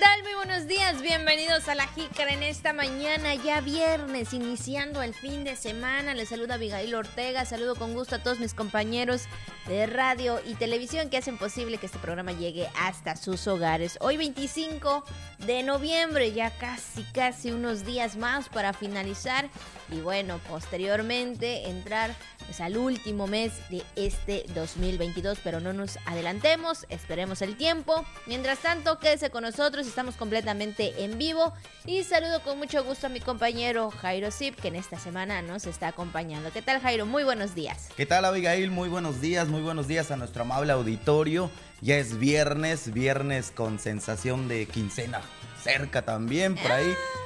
tal? Muy buenos días, bienvenidos a La Jícara en esta mañana, ya viernes, iniciando el fin de semana. Les saluda Abigail Ortega, saludo con gusto a todos mis compañeros de radio y televisión que hacen posible que este programa llegue hasta sus hogares. Hoy 25 de noviembre, ya casi, casi unos días más para finalizar y bueno, posteriormente entrar pues, al último mes de este 2022, pero no nos adelantemos, esperemos el tiempo. Mientras tanto, quédese con nosotros, estamos completamente en vivo y saludo con mucho gusto a mi compañero Jairo Zip, que en esta semana nos está acompañando. ¿Qué tal Jairo? Muy buenos días. ¿Qué tal Abigail? Muy buenos días, muy buenos días a nuestro amable auditorio. Ya es viernes, viernes con sensación de quincena cerca también por ahí. Ah.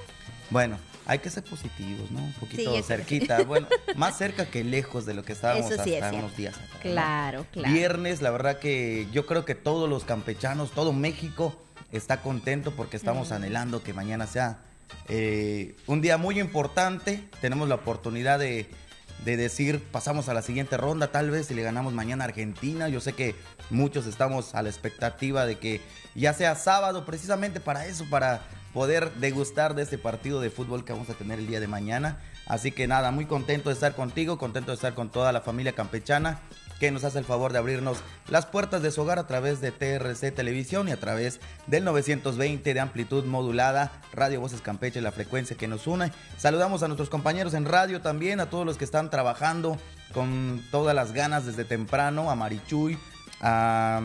Bueno, hay que ser positivos, ¿no? Un poquito cerquita. Bueno, más cerca que lejos de lo que estábamos hasta unos días atrás. Claro, claro. Viernes, la verdad que yo creo que todos los campechanos, todo México está contento porque estamos anhelando que mañana sea eh, un día muy importante. Tenemos la oportunidad de, de decir, pasamos a la siguiente ronda, tal vez si le ganamos mañana a Argentina. Yo sé que muchos estamos a la expectativa de que ya sea sábado, precisamente para eso, para poder degustar de este partido de fútbol que vamos a tener el día de mañana. Así que nada, muy contento de estar contigo, contento de estar con toda la familia campechana que nos hace el favor de abrirnos las puertas de su hogar a través de TRC Televisión y a través del 920 de amplitud modulada, Radio Voces Campeche, la frecuencia que nos une. Saludamos a nuestros compañeros en radio también, a todos los que están trabajando con todas las ganas desde temprano, a Marichuy, a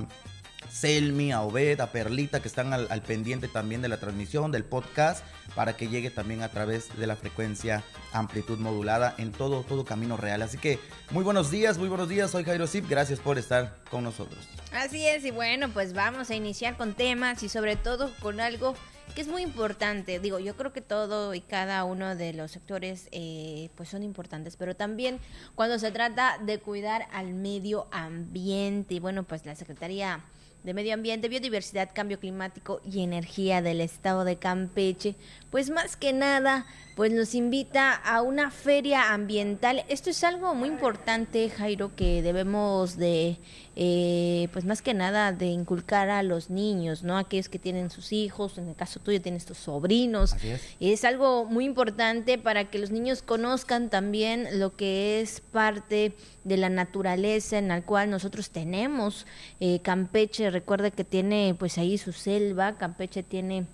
Selmi, a Obed, a Perlita, que están al, pendiente también de la transmisión, del podcast, para que llegue también a través de la frecuencia amplitud modulada en todo, todo camino real. Así que muy buenos días, muy buenos días, soy Jairo Zip, gracias por estar con nosotros. Así es, y bueno, pues vamos a iniciar con temas y sobre todo con algo que es muy importante. Digo, yo creo que todo y cada uno de los sectores eh, pues son importantes, pero también cuando se trata de cuidar al medio ambiente, y bueno, pues la Secretaría de Medio Ambiente, Biodiversidad, Cambio Climático y Energía del Estado de Campeche, pues más que nada, pues nos invita a una feria ambiental. Esto es algo muy importante, Jairo, que debemos de eh, pues más que nada de inculcar a los niños, ¿no? Aquellos que tienen sus hijos, en el caso tuyo tienes tus sobrinos. es. algo muy importante para que los niños conozcan también lo que es parte de la naturaleza en la cual nosotros tenemos. Eh, Campeche, recuerda que tiene pues ahí su selva, Campeche tiene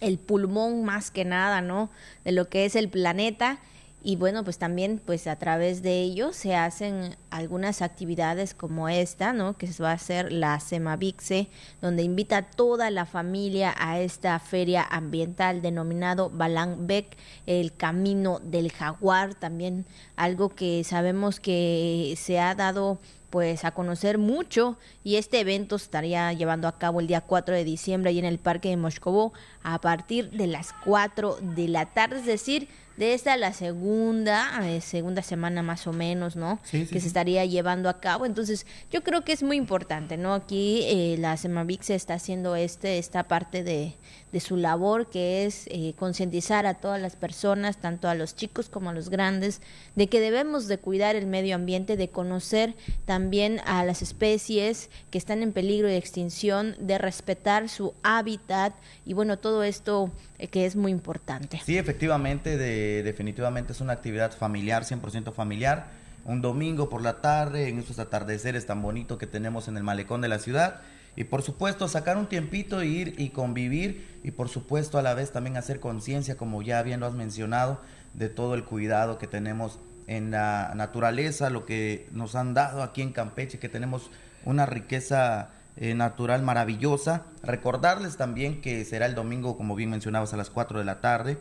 el pulmón más que nada, ¿no? De lo que es el planeta y bueno, pues también pues a través de ello se hacen algunas actividades como esta, ¿no? Que va a hacer la Semavixe, donde invita a toda la familia a esta feria ambiental denominado Beck, el camino del jaguar, también algo que sabemos que se ha dado pues a conocer mucho y este evento estaría llevando a cabo el día 4 de diciembre ahí en el Parque de Moscovó a partir de las 4 de la tarde, es decir, de esta la segunda, eh, segunda semana más o menos, ¿no? que se estaría llevando a cabo. Entonces, yo creo que es muy importante, ¿no? Aquí eh, la Semavix está haciendo este, esta parte de, de su labor, que es eh, concientizar a todas las personas, tanto a los chicos como a los grandes, de que debemos de cuidar el medio ambiente, de conocer también a las especies que están en peligro de extinción, de respetar su hábitat y bueno, todo esto eh, que es muy importante. Sí, efectivamente, de, definitivamente es una actividad familiar, 100% familiar. Un domingo por la tarde, en estos atardeceres tan bonitos que tenemos en el malecón de la ciudad y por supuesto, sacar un tiempito, ir y convivir y por supuesto a la vez también hacer conciencia, como ya bien lo has mencionado, de todo el cuidado que tenemos en la naturaleza, lo que nos han dado aquí en Campeche, que tenemos una riqueza eh, natural maravillosa. Recordarles también que será el domingo, como bien mencionabas, a las 4 de la tarde,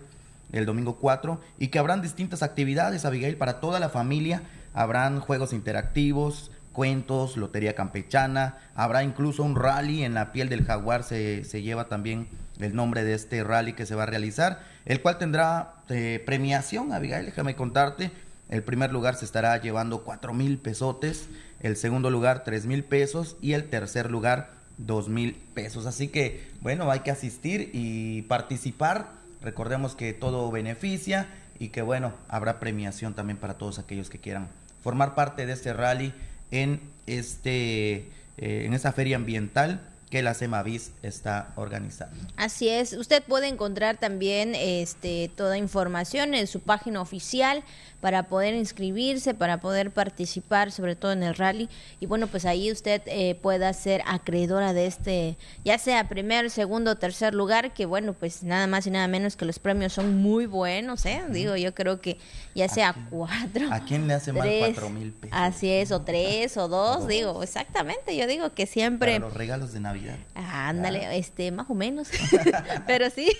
el domingo 4, y que habrán distintas actividades, Abigail, para toda la familia. Habrán juegos interactivos, cuentos, lotería campechana, habrá incluso un rally en la piel del jaguar, se, se lleva también el nombre de este rally que se va a realizar, el cual tendrá eh, premiación, Abigail, déjame contarte, el primer lugar se estará llevando cuatro mil pesotes, el segundo lugar tres mil pesos y el tercer lugar dos mil pesos. Así que, bueno, hay que asistir y participar. Recordemos que todo beneficia y que, bueno, habrá premiación también para todos aquellos que quieran formar parte de este rally en, este, eh, en esta feria ambiental que la Semavis está organizando. Así es, usted puede encontrar también este, toda información en su página oficial para poder inscribirse, para poder participar, sobre todo en el rally. Y bueno, pues ahí usted eh, pueda ser acreedora de este, ya sea primer, segundo tercer lugar, que bueno, pues nada más y nada menos que los premios son muy buenos, ¿eh? Digo, yo creo que ya sea cuatro. ¿A quién le hace mal cuatro mil pesos? Así es, o tres o dos, digo, exactamente, yo digo que siempre... Para los regalos de Navidad. Ándale, ah. este, más o menos, pero sí,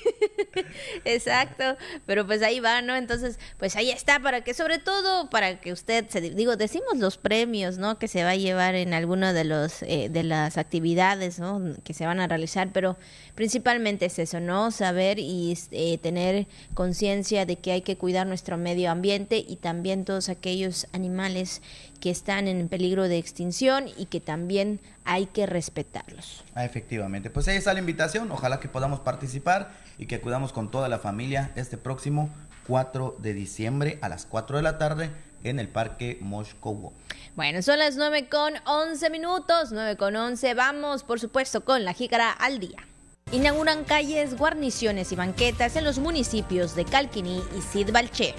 exacto, pero pues ahí va, ¿no? Entonces, pues ahí está para que sobre todo para que usted se digo decimos los premios no que se va a llevar en alguna de los eh, de las actividades ¿no? que se van a realizar pero principalmente es eso no saber y eh, tener conciencia de que hay que cuidar nuestro medio ambiente y también todos aquellos animales que están en peligro de extinción y que también hay que respetarlos. Ah, efectivamente, pues ahí está la invitación, ojalá que podamos participar y que acudamos con toda la familia este próximo 4 de diciembre a las 4 de la tarde en el Parque Moscow. Bueno, son las 9 con 11 minutos, 9 con 11. Vamos, por supuesto, con la jícara al día. Inauguran calles, guarniciones y banquetas en los municipios de Calquiní y Sidbalché.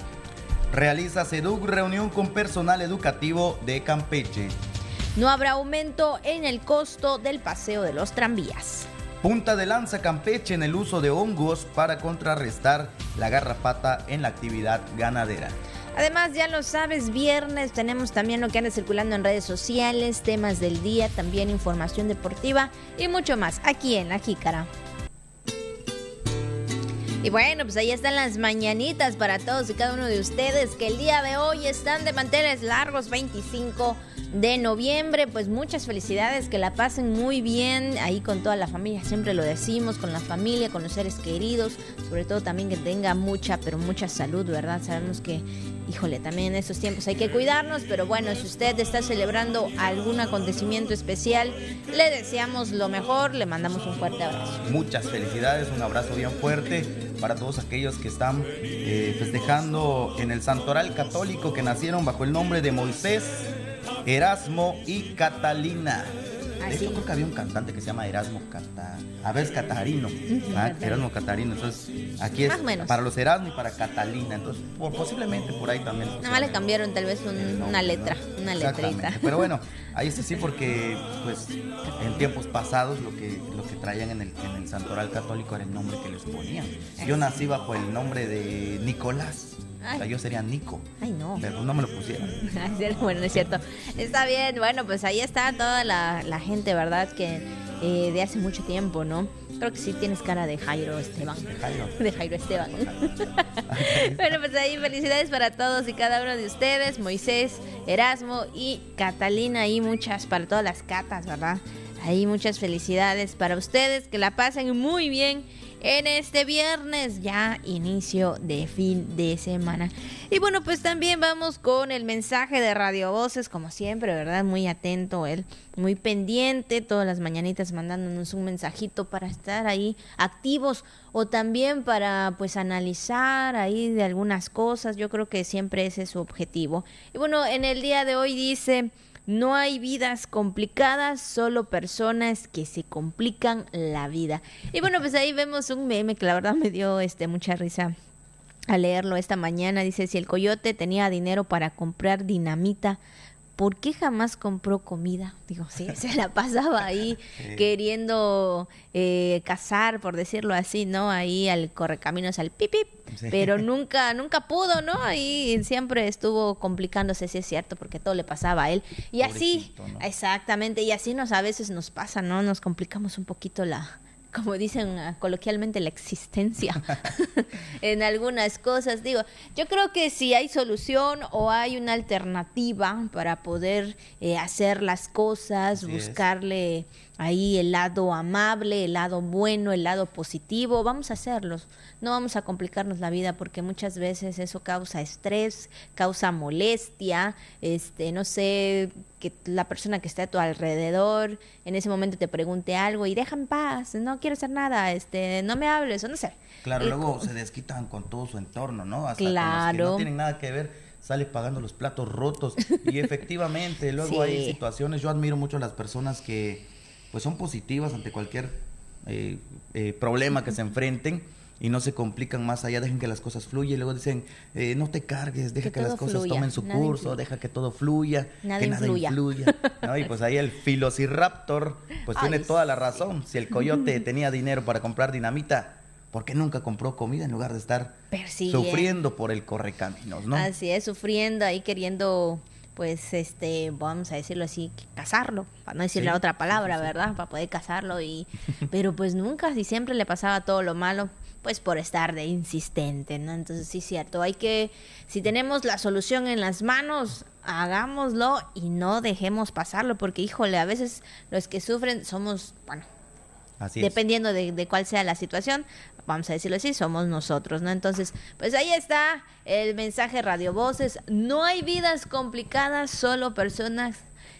Realiza SEDUC reunión con personal educativo de Campeche. No habrá aumento en el costo del paseo de los tranvías. Punta de lanza Campeche en el uso de hongos para contrarrestar la garrapata en la actividad ganadera. Además, ya lo sabes, viernes tenemos también lo que anda circulando en redes sociales, temas del día, también información deportiva y mucho más aquí en La Jícara. Y bueno, pues ahí están las mañanitas para todos y cada uno de ustedes que el día de hoy están de manteles largos 25 de noviembre. Pues muchas felicidades, que la pasen muy bien ahí con toda la familia, siempre lo decimos, con la familia, con los seres queridos, sobre todo también que tenga mucha, pero mucha salud, ¿verdad? Sabemos que, híjole, también en estos tiempos hay que cuidarnos, pero bueno, si usted está celebrando algún acontecimiento especial, le deseamos lo mejor, le mandamos un fuerte abrazo. Muchas felicidades, un abrazo bien fuerte para todos aquellos que están eh, festejando en el santoral católico que nacieron bajo el nombre de Moisés, Erasmo y Catalina. De hecho, creo que había un cantante que se llama Erasmo Cata... A ver, es Catarino. ¿ah? Erasmo Catarino. Entonces, aquí es para los Erasmo y para Catalina. Entonces, posiblemente por ahí también. Nada más le cambiaron tal vez una letra, una letrita. Pero bueno, ahí está sí porque, pues, en tiempos pasados lo que, lo que traían en el, en el santoral católico era el nombre que les ponían. Yo nací bajo el nombre de Nicolás yo sería Nico. Ay, no. Pero no me lo pusieron. bueno, es cierto. Está bien, bueno, pues ahí está toda la, gente, ¿verdad? Que eh, de hace mucho tiempo, ¿no? Creo que sí tienes cara de Jairo Esteban. De Jairo. De Jairo Esteban. bueno, pues ahí felicidades para todos y cada uno de ustedes, Moisés, Erasmo y Catalina, y muchas para todas las catas, ¿verdad? Ahí muchas felicidades para ustedes, que la pasen muy bien en este viernes, ya inicio de fin de semana. Y bueno, pues también vamos con el mensaje de Radio Voces, como siempre, ¿verdad? Muy atento él, muy pendiente, todas las mañanitas mandándonos un mensajito para estar ahí activos o también para pues analizar ahí de algunas cosas. Yo creo que siempre ese es su objetivo. Y bueno, en el día de hoy dice... No hay vidas complicadas, solo personas que se complican la vida. Y bueno, pues ahí vemos un meme que la verdad me dio este mucha risa al leerlo esta mañana. Dice, si el coyote tenía dinero para comprar dinamita, ¿por qué jamás compró comida? Digo, sí, se la pasaba ahí queriendo eh, cazar, por decirlo así, ¿no? Ahí al correcaminos, al pipip, pero nunca, nunca pudo, ¿no? Ahí siempre estuvo complicándose, si es cierto, porque todo le pasaba a él. Y así, exactamente, y así nos a veces nos pasa, ¿no? Nos complicamos un poquito la, como dicen ah, coloquialmente, la existencia en algunas cosas. Digo, yo creo que si hay solución o hay una alternativa para poder eh, hacer las cosas, buscarle ahí el lado amable, el lado bueno, el lado positivo, vamos a hacerlos. No vamos a complicarnos la vida porque muchas veces eso causa estrés, causa molestia, este, no sé, que la persona que está a tu alrededor en ese momento te pregunte algo y deja en paz, no quiero hacer nada, este, no me hables, o no sé. Claro, luego se desquitan con todo su entorno, ¿no? Hasta claro. Con no tienen nada que ver sale pagando los platos rotos y efectivamente luego hay situaciones yo admiro mucho a las personas que pues son positivas ante cualquier eh, eh, problema que se enfrenten y no se complican más allá, dejen que las cosas fluyan y luego dicen, eh, no te cargues, deja que, las cosas tomen su curso, deja que todo fluya, que nada influya. Y pues ahí el Filociraptor pues tiene toda la razón. Si el coyote tenía dinero para comprar dinamita, ¿por qué nunca compró comida en lugar de estar sufriendo por el correcaminos, no? Así es, sufriendo ahí queriendo pues este vamos a decirlo así casarlo para no decirle otra palabra verdad para poder casarlo y pero pues nunca si siempre le pasaba todo lo malo pues por estar de insistente, ¿no? Entonces sí, cierto, hay que, si tenemos la solución en las manos, hagámoslo y no dejemos pasarlo, porque híjole, a veces los que sufren somos, bueno, Así dependiendo de, de, cuál sea la situación, vamos a decirlo así, somos nosotros, ¿no? Entonces, pues ahí está el mensaje Radio Voces, no hay vidas complicadas, solo personas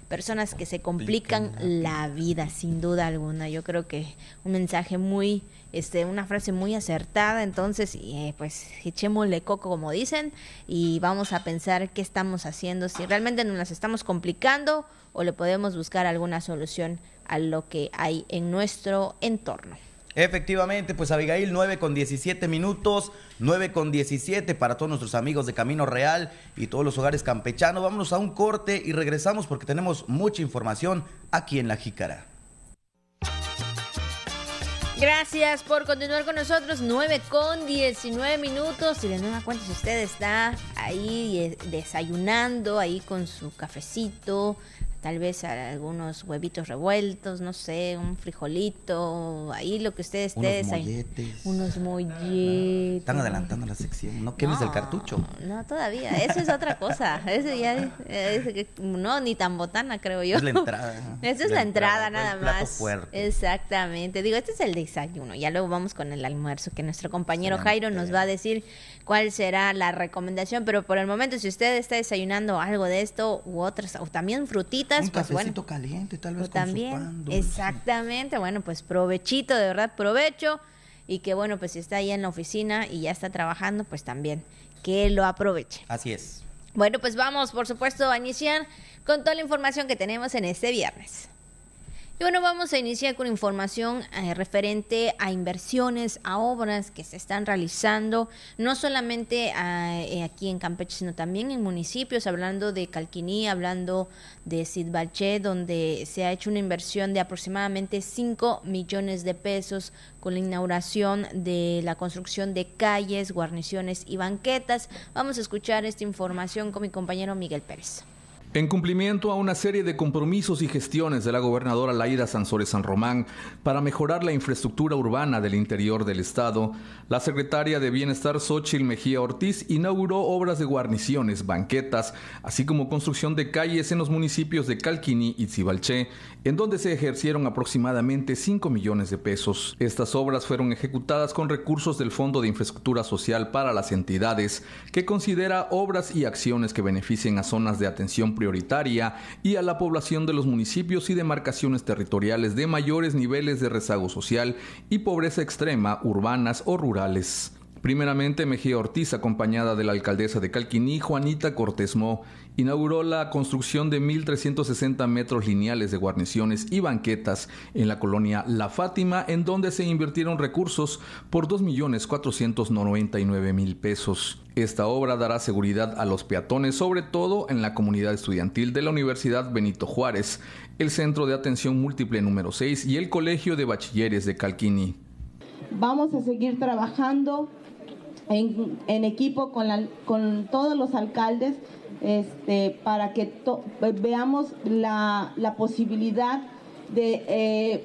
personas que se complican la vida, sin duda alguna. Yo creo que un mensaje muy este, una frase muy acertada, entonces eh, pues echémosle coco como dicen y vamos a pensar qué estamos haciendo, si realmente nos las estamos complicando o le podemos buscar alguna solución a lo que hay en nuestro entorno. Efectivamente, pues Abigail, 9 con 17 minutos, 9 con 17 para todos nuestros amigos de Camino Real y todos los hogares campechanos. Vámonos a un corte y regresamos porque tenemos mucha información aquí en La Jícara. Gracias por continuar con nosotros. 9 con 19 minutos. Y de nueva cuenta, si usted está ahí eh, desayunando, ahí con su cafecito, tal vez algunos huevitos revueltos, no sé, un frijolito, ahí lo que ustedes unos molletes. Unos molletes. Están adelantando la sección, no quemes el cartucho. No, todavía, eso es otra cosa. Ese ya no ni tan botana creo yo. Es la entrada. Esa es la, entrada, nada más. Exactamente. Digo, este es el desayuno. Ya luego vamos con el almuerzo que nuestro compañero Jairo nos va a decir cuál será la recomendación, pero por el momento si usted está desayunando algo de esto u otras o también frutitas un pues, cafecito caliente, tal vez también, Exactamente, bueno, pues provechito, de verdad, provecho. Y que bueno, pues si está ahí en la oficina y ya está trabajando, pues también que lo aproveche. Así es. Bueno, pues vamos, por supuesto, a iniciar con toda la información que tenemos en este viernes. Y bueno, vamos a iniciar con información eh, referente a inversiones, a obras que se están realizando, no solamente eh, aquí en Campeche, sino también en municipios, hablando de Calquiní, hablando de Sidbalché, donde se ha hecho una inversión de aproximadamente 5 millones de pesos con la inauguración de la construcción de calles, guarniciones y banquetas. Vamos a escuchar esta información con mi compañero Miguel Pérez. En cumplimiento a una serie de compromisos y gestiones de la gobernadora Laida Sansores San Román para mejorar la infraestructura urbana del interior del estado, la secretaria de Bienestar Xochil Mejía Ortiz inauguró obras de guarniciones, banquetas, así como construcción de calles en los municipios de Calquini y Cibalché, en donde se ejercieron aproximadamente 5 millones de pesos. Estas obras fueron ejecutadas con recursos del Fondo de Infraestructura Social para las entidades, que considera obras y acciones que beneficien a zonas de atención prioritaria prioritaria y a la población de los municipios y demarcaciones territoriales de mayores niveles de rezago social y pobreza extrema, urbanas o rurales. Primeramente, Mejía Ortiz, acompañada de la alcaldesa de Calquiní, Juanita Cortés inauguró la construcción de 1.360 metros lineales de guarniciones y banquetas en la colonia La Fátima, en donde se invirtieron recursos por 2.499.000 pesos. Esta obra dará seguridad a los peatones, sobre todo en la comunidad estudiantil de la Universidad Benito Juárez, el Centro de Atención Múltiple número 6 y el Colegio de Bachilleres de Calquini. Vamos a seguir trabajando en, equipo con, con, todos los alcaldes este, para que veamos la, posibilidad de eh,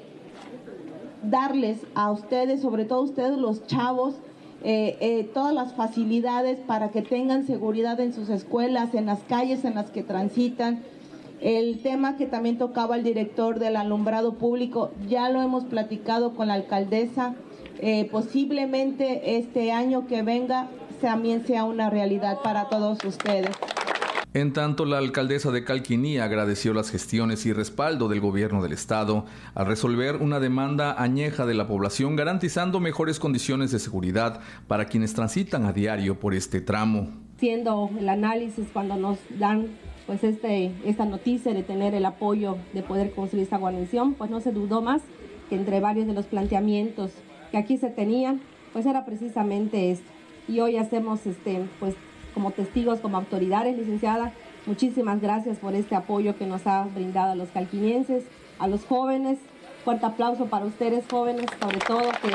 darles a ustedes, sobre todo ustedes los chavos, eh, eh, todas las facilidades para que tengan seguridad en sus escuelas, en las calles en las que transitan. El tema que también tocaba el director del alumbrado público, ya lo hemos platicado con la alcaldesa. Eh, posiblemente este año que venga también sea una realidad para todos ustedes. En tanto, la alcaldesa de Calquiní agradeció las gestiones y respaldo del gobierno del estado al resolver una demanda añeja de la población garantizando mejores condiciones de seguridad para quienes transitan a diario por este tramo. Siendo el análisis cuando nos dan pues este, esta noticia de tener el apoyo de poder construir esta guarnición, pues no se dudó más que entre varios de los planteamientos que aquí se tenían, pues era precisamente esto. Y hoy hacemos, este, pues como testigos, como autoridades, licenciada, muchísimas gracias por este apoyo que nos ha brindado a los calquinienses, a los jóvenes. Fuerte aplauso para ustedes jóvenes, sobre todo que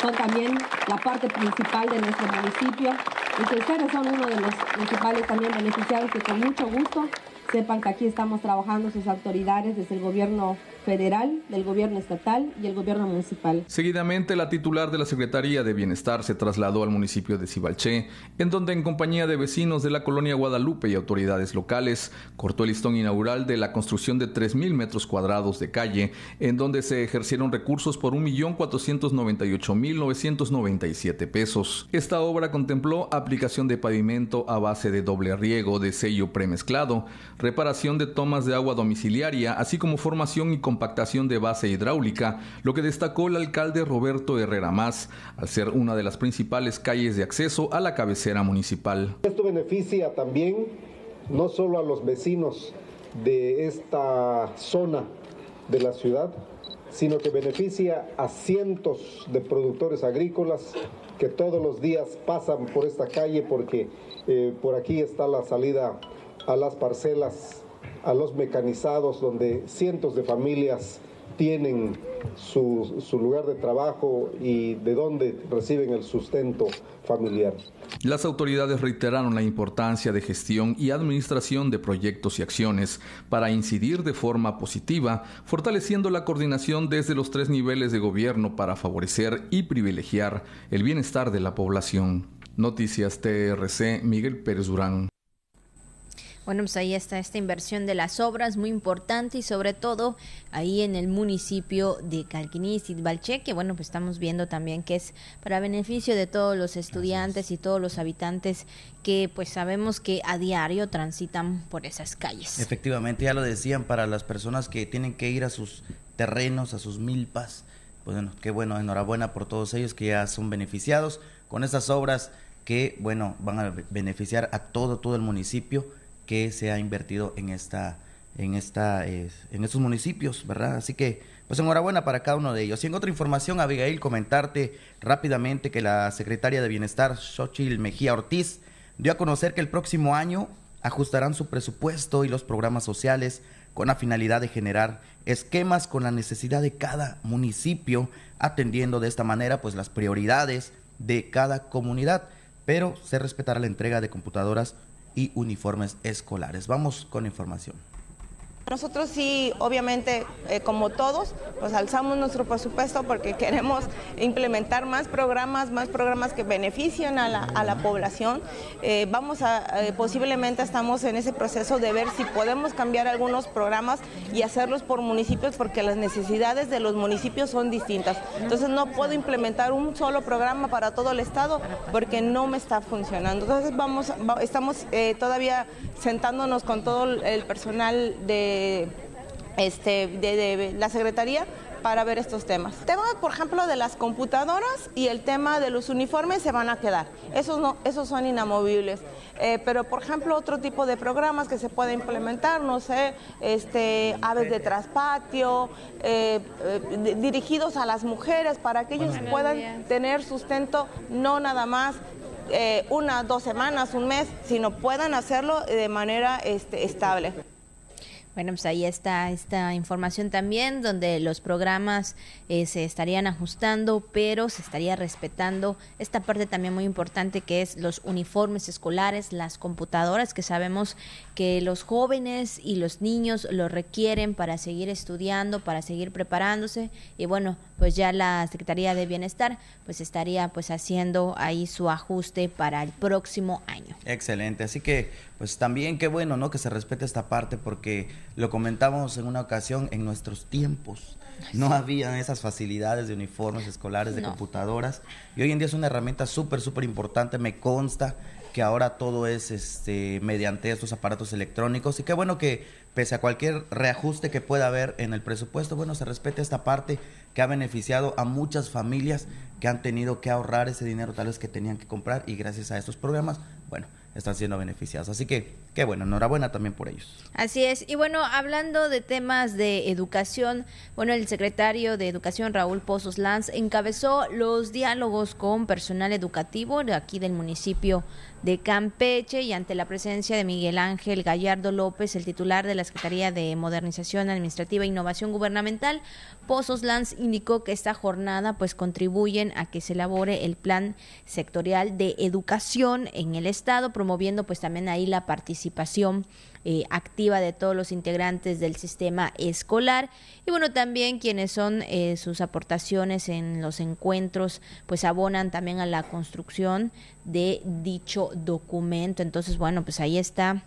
son también la parte principal de nuestro municipio y que ustedes son uno de los principales también beneficiarios que con mucho gusto sepan que aquí estamos trabajando sus autoridades desde el gobierno federal, del gobierno estatal y el gobierno municipal. Seguidamente, la titular de la Secretaría de Bienestar se trasladó al municipio de Cibalché, en donde en compañía de vecinos de la colonia Guadalupe y autoridades locales, cortó el listón inaugural de la construcción de 3.000 metros cuadrados de calle, en donde se ejercieron recursos por 1.498.997 pesos. Esta obra contempló aplicación de pavimento a base de doble riego de sello premezclado, reparación de tomas de agua domiciliaria, así como formación y compactación de base hidráulica, lo que destacó el alcalde Roberto Herrera Más, al ser una de las principales calles de acceso a la cabecera municipal. Esto beneficia también no solo a los vecinos de esta zona de la ciudad, sino que beneficia a cientos de productores agrícolas que todos los días pasan por esta calle porque eh, por aquí está la salida a las parcelas, a los mecanizados, donde cientos de familias tienen su, su, lugar de trabajo y de donde reciben el sustento familiar. Las autoridades reiteraron la importancia de gestión y administración de proyectos y acciones para incidir de forma positiva, fortaleciendo la coordinación desde los tres niveles de gobierno para favorecer y privilegiar el bienestar de la población. Noticias TRC, Miguel Pérez Durán. Bueno, pues ahí está esta inversión de las obras, muy importante y sobre todo ahí en el municipio de Calquiní y Balche, que bueno, pues estamos viendo también que es para beneficio de todos los estudiantes y todos los habitantes que pues sabemos que a diario transitan por esas calles. Efectivamente, ya lo decían, para las personas que tienen que ir a sus terrenos, a sus milpas, pues bueno, qué bueno, enhorabuena por todos ellos que ya son beneficiados con estas obras que, bueno, van a beneficiar a todo, todo el municipio que se ha invertido en esta en esta en estos municipios, ¿verdad? Así que pues enhorabuena para cada uno de ellos. Y en otra información, Abigail, comentarte rápidamente que la secretaria de Bienestar, Xochil Mejía Ortiz, dio a conocer que el próximo año ajustarán su presupuesto y los programas sociales con la finalidad de generar esquemas con la necesidad de cada municipio, atendiendo de esta manera pues las prioridades de cada comunidad, pero se respetará la entrega de computadoras y uniformes escolares. Vamos con información. Nosotros sí, obviamente, eh, como todos, pues alzamos nuestro presupuesto porque queremos implementar más programas, más programas que beneficien a la, población. Eh, vamos a, eh, posiblemente estamos en ese proceso de ver si podemos cambiar algunos programas y hacerlos por municipios porque las necesidades de los municipios son distintas. Entonces no puedo implementar un solo programa para todo el estado porque no me está funcionando. Entonces vamos, estamos todavía sentándonos con todo el personal de este, de, la Secretaría para ver estos temas. El tema, por ejemplo, de las computadoras y el tema de los uniformes se van a quedar. Esos, no, esos son inamovibles. Eh, pero, por ejemplo, otro tipo de programas que se puede implementar, no sé, este, aves de traspatio, eh, eh, dirigidos a las mujeres para que ellos puedan tener sustento no nada más una, dos semanas, un mes, sino puedan hacerlo de manera este, estable. Bueno, pues ahí está esta información también, donde los programas eh, se estarían ajustando, pero se estaría respetando esta parte también muy importante que es los uniformes escolares, las computadoras, que sabemos que los jóvenes y los niños lo requieren para seguir estudiando, para seguir preparándose. Y bueno, pues ya la Secretaría de Bienestar pues estaría pues haciendo ahí su ajuste para el próximo año. Excelente, así que pues también qué bueno, ¿no? Que se respete esta parte porque lo comentábamos en una ocasión en nuestros tiempos. No había esas facilidades de uniformes escolares, de computadoras. Y hoy en día es una herramienta súper, súper importante. Me consta que ahora todo es este, mediante estos aparatos electrónicos. Y qué bueno que pese a cualquier reajuste que pueda haber en el presupuesto, bueno, se respete esta parte que ha beneficiado a muchas familias que han tenido que ahorrar ese dinero tal vez que tenían que comprar y gracias a estos programas, bueno, están siendo beneficiados. Así que qué bueno, enhorabuena también por ellos. Así es. Y bueno, hablando de temas de educación, bueno, el secretario de Educación, Raúl Pozos Lanz, encabezó los diálogos con personal educativo de aquí del municipio de Campeche y ante la presencia de Miguel Ángel Gallardo López, el titular de la Secretaría de Modernización Administrativa e Innovación Gubernamental, Pozos Lanz indicó que esta jornada pues contribuyen a que se elabore el plan sectorial de educación en el estado, promoviendo pues también ahí la participación eh, activa de todos los integrantes del sistema escolar. Y bueno también quienes son eh, sus aportaciones en los encuentros pues abonan también a la construcción de dicho documento. Entonces bueno pues ahí está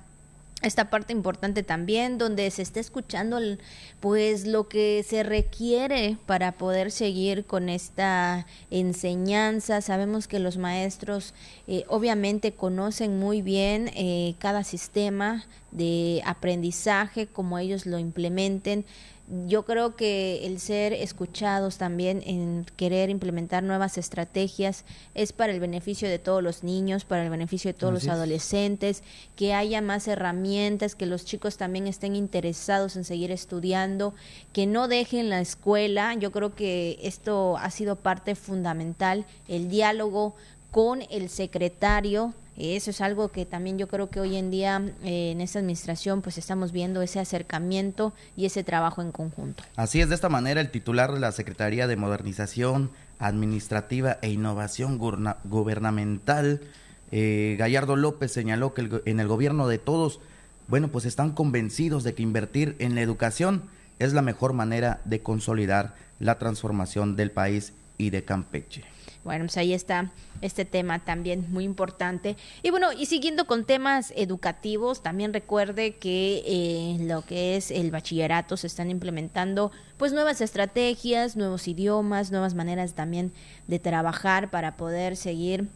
esta parte importante también donde se está escuchando pues lo que se requiere para poder seguir con esta enseñanza. Sabemos que los maestros eh, obviamente conocen muy bien eh, cada sistema de aprendizaje como ellos lo implementen yo creo que el ser escuchados también en querer implementar nuevas estrategias es para el beneficio de todos los niños, para el beneficio de todos los adolescentes, que haya más herramientas, que los chicos también estén interesados en seguir estudiando, que no dejen la escuela. Yo creo que esto ha sido parte fundamental, el diálogo con el secretario eso es algo que también yo creo que hoy en día eh, en esta administración pues estamos viendo ese acercamiento y ese trabajo en conjunto. Así es, de esta manera el titular de la Secretaría de Modernización Administrativa e Innovación Gubernamental, eh, Gallardo López, señaló que en el gobierno de todos, bueno, pues están convencidos de que invertir en la educación es la mejor manera de consolidar la transformación del país y de Campeche. Bueno, pues ahí está este tema también muy importante. Y bueno, y siguiendo con temas educativos, también recuerde que eh, lo que es el bachillerato se están implementando pues nuevas estrategias, nuevos idiomas, nuevas maneras también de trabajar para poder seguir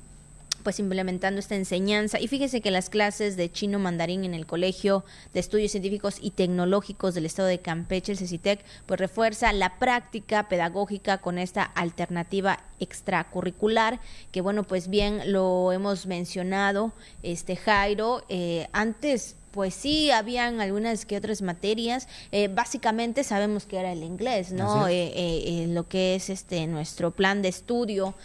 pues implementando esta enseñanza. Y fíjese que las clases de chino mandarín en el Colegio de Estudios Científicos y Tecnológicos del Estado de Campeche, el CECITEC, pues refuerza la práctica pedagógica con esta alternativa extracurricular, que bueno, pues bien lo hemos mencionado, este Jairo, eh, antes pues sí, habían algunas que otras materias. Eh, básicamente sabemos que era el inglés, ¿no? Eh, eh, lo que es este nuestro plan de estudio,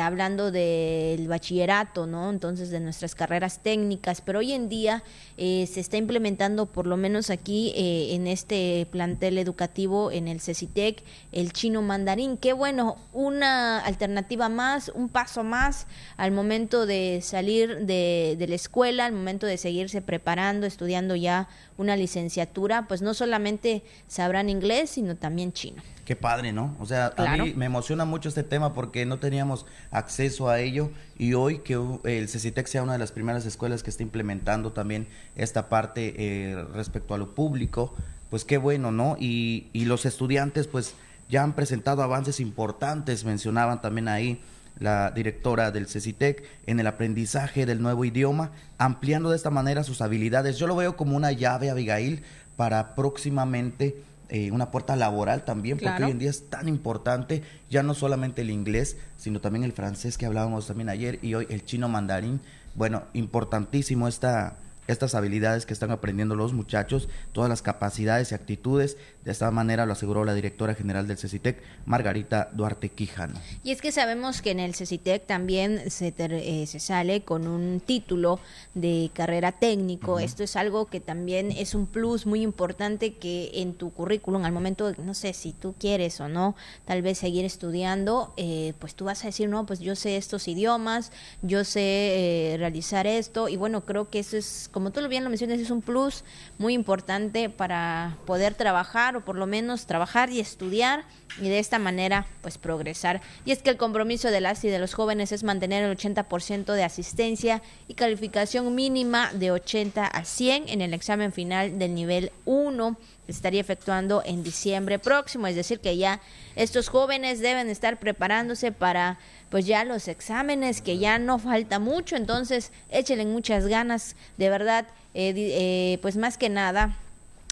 hablando del bachillerato, ¿no? Entonces de nuestras carreras técnicas. Pero hoy en día se está implementando, por lo menos aquí en este plantel educativo, en el CECITEC, el chino mandarín. Qué bueno, una alternativa más, un paso más al momento de salir de, de la escuela, al momento de seguirse preparando estudiando ya una licenciatura, pues no solamente sabrán inglés, sino también chino. Qué padre, ¿no? O sea, a mí me emociona mucho este tema porque no teníamos acceso a ello y hoy que el CECITEC sea una de las primeras escuelas que está implementando también esta parte eh, respecto a lo público, pues qué bueno, ¿no? Y, y los estudiantes pues ya han presentado avances importantes, mencionaban también ahí la directora del CECITEC, en el aprendizaje del nuevo idioma, ampliando de esta manera sus habilidades. Yo lo veo como una llave, Abigail, para próximamente eh, una puerta laboral también, porque hoy en día es tan importante, ya no solamente el inglés, sino también el francés que hablábamos también ayer y hoy el chino mandarín. Bueno, importantísimo esta estas habilidades que están aprendiendo los muchachos, todas las capacidades y actitudes. De esta manera lo aseguró la directora general del CECITEC, Margarita Duarte Quijano. Y es que sabemos que en el CECITEC también se, eh, se sale con un título de carrera técnico. Esto es algo que también es un plus muy importante que en tu currículum, al momento, no sé si tú quieres o no, tal vez seguir estudiando, eh, pues tú vas a decir, no, pues yo sé estos idiomas, yo sé eh, realizar esto. Y bueno, creo que eso es como tú bien lo mencionas, es un plus muy importante para poder trabajar o por lo menos trabajar y estudiar y de esta manera pues progresar. Y es que el compromiso de las y de los jóvenes es mantener el 80% de asistencia y calificación mínima de 80 a 100 en el examen final del nivel 1 estaría efectuando en diciembre próximo, es decir, que ya estos jóvenes deben estar preparándose para pues ya los exámenes, que ya no falta mucho, entonces échenle muchas ganas, de verdad, eh, eh, pues más que nada,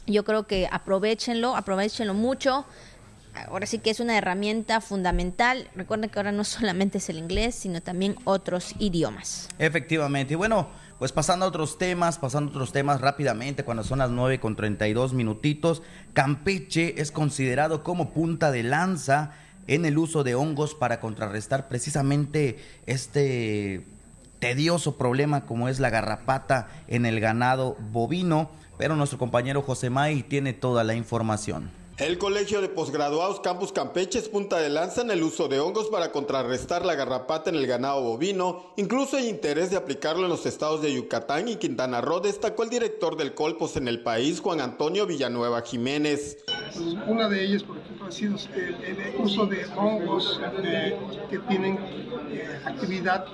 yo creo que aprovechenlo, aprovechenlo mucho. Ahora sí que es una herramienta fundamental. Recuerden que ahora no solamente es el inglés, sino también otros idiomas. Efectivamente. Y bueno, pues pasando a otros temas, pasando a otros temas rápidamente, cuando son las 9 con 32 minutitos, Campeche es considerado como punta de lanza en el uso de hongos para contrarrestar precisamente este tedioso problema como es la garrapata en el ganado bovino, pero nuestro compañero José May tiene toda la información. El Colegio de Posgraduados Campus Campeche es punta de lanza en el uso de hongos para contrarrestar la garrapata en el ganado bovino. Incluso hay interés de aplicarlo en los estados de Yucatán y Quintana Roo, destacó el director del Colpos en el país, Juan Antonio Villanueva Jiménez. Una de ellas, por ejemplo, ha sido el, uso de hongos que tienen eh, actividad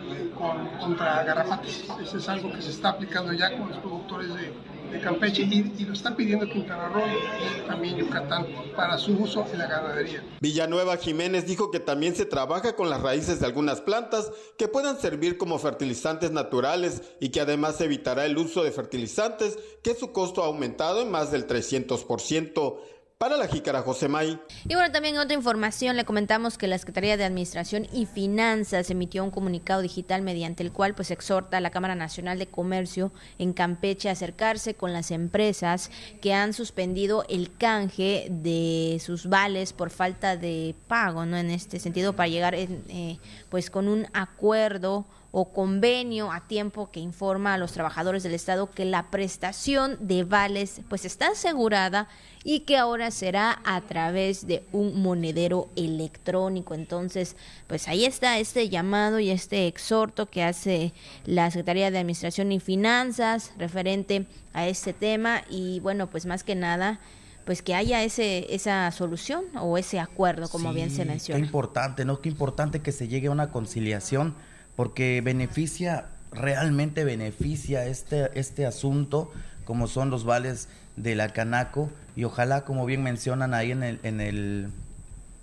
contra garrapatas. Eso es algo que se está aplicando ya con los productores de de Campeche y, lo están pidiendo Quintana Roo y también Yucatán para su uso en la ganadería. Villanueva Jiménez dijo que también se trabaja con las raíces de algunas plantas que puedan servir como fertilizantes naturales y que además evitará el uso de fertilizantes que su costo ha aumentado en más del 300%. Para la Jícara José May. Y bueno, también en otra información le comentamos que la Secretaría de Administración y Finanzas emitió un comunicado digital mediante el cual pues exhorta a la Cámara Nacional de Comercio en Campeche a acercarse con las empresas que han suspendido el canje de sus vales por falta de pago, ¿no? En este sentido, para llegar eh, pues con un acuerdo o convenio a tiempo que informa a los trabajadores del Estado que la prestación de vales pues está asegurada y que ahora será a través de un monedero electrónico. Entonces, pues ahí está este llamado y este exhorto que hace la Secretaría de Administración y Finanzas referente a este tema y bueno, pues más que nada pues que haya ese esa solución o ese acuerdo como bien se menciona. Qué importante, ¿no? Qué importante que se llegue a una conciliación porque beneficia, realmente beneficia este, este asunto, como son los vales de la Canaco, y ojalá, como bien mencionan ahí en el, en el